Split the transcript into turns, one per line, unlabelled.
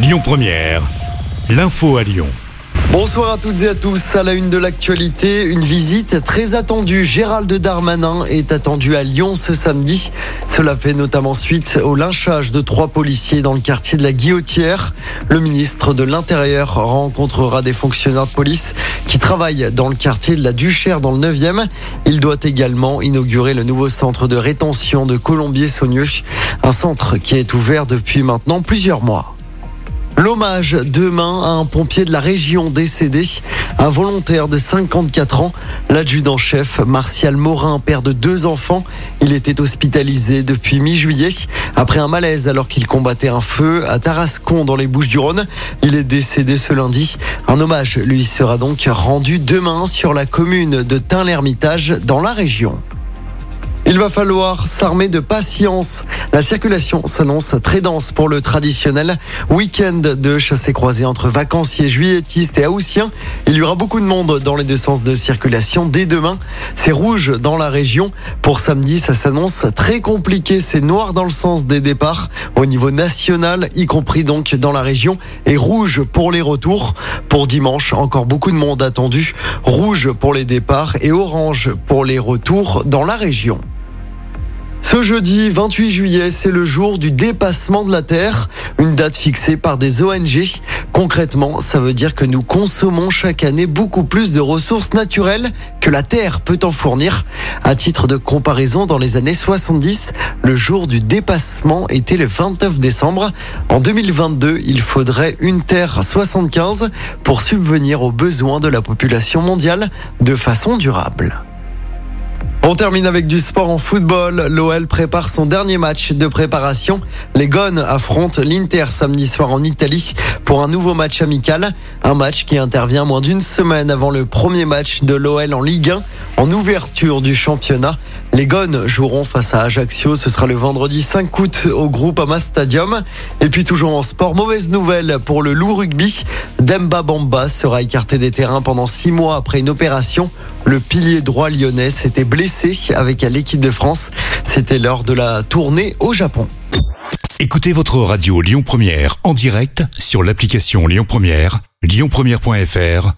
Lyon Première, l'info à Lyon.
Bonsoir à toutes et à tous. À la une de l'actualité, une visite très attendue. Gérald Darmanin est attendu à Lyon ce samedi. Cela fait notamment suite au lynchage de trois policiers dans le quartier de la Guillotière. Le ministre de l'Intérieur rencontrera des fonctionnaires de police qui travaillent dans le quartier de la Duchère dans le 9e. Il doit également inaugurer le nouveau centre de rétention de Colombier-Saunieux, un centre qui est ouvert depuis maintenant plusieurs mois. L'hommage demain à un pompier de la région décédé, un volontaire de 54 ans, l'adjudant-chef Martial Morin, père de deux enfants. Il était hospitalisé depuis mi-juillet après un malaise alors qu'il combattait un feu à Tarascon dans les Bouches-du-Rhône. Il est décédé ce lundi. Un hommage lui sera donc rendu demain sur la commune de Tain-l'Hermitage dans la région. Il va falloir s'armer de patience. La circulation s'annonce très dense pour le traditionnel week-end de chassé-croisé entre vacanciers juilletistes et haussiens. Il y aura beaucoup de monde dans les deux sens de circulation dès demain. C'est rouge dans la région. Pour samedi, ça s'annonce très compliqué. C'est noir dans le sens des départs au niveau national, y compris donc dans la région, et rouge pour les retours. Pour dimanche, encore beaucoup de monde attendu. Rouge pour les départs et orange pour les retours dans la région. Ce jeudi 28 juillet, c'est le jour du dépassement de la Terre, une date fixée par des ONG. Concrètement, ça veut dire que nous consommons chaque année beaucoup plus de ressources naturelles que la Terre peut en fournir. À titre de comparaison, dans les années 70, le jour du dépassement était le 29 décembre. En 2022, il faudrait une Terre 75 pour subvenir aux besoins de la population mondiale de façon durable. On termine avec du sport en football. L'OL prépare son dernier match de préparation. Les Gones affrontent l'Inter samedi soir en Italie pour un nouveau match amical. Un match qui intervient moins d'une semaine avant le premier match de l'OL en Ligue 1 en ouverture du championnat. Les Gones joueront face à Ajaccio. Ce sera le vendredi 5 août au groupe Ama Stadium. Et puis toujours en sport, mauvaise nouvelle pour le loup rugby. Demba Bamba sera écarté des terrains pendant six mois après une opération. Le pilier droit lyonnais s'était blessé avec l'équipe de France. C'était lors de la tournée au Japon.
Écoutez votre radio Lyon Première en direct sur l'application Lyon Première, lyonpremière.fr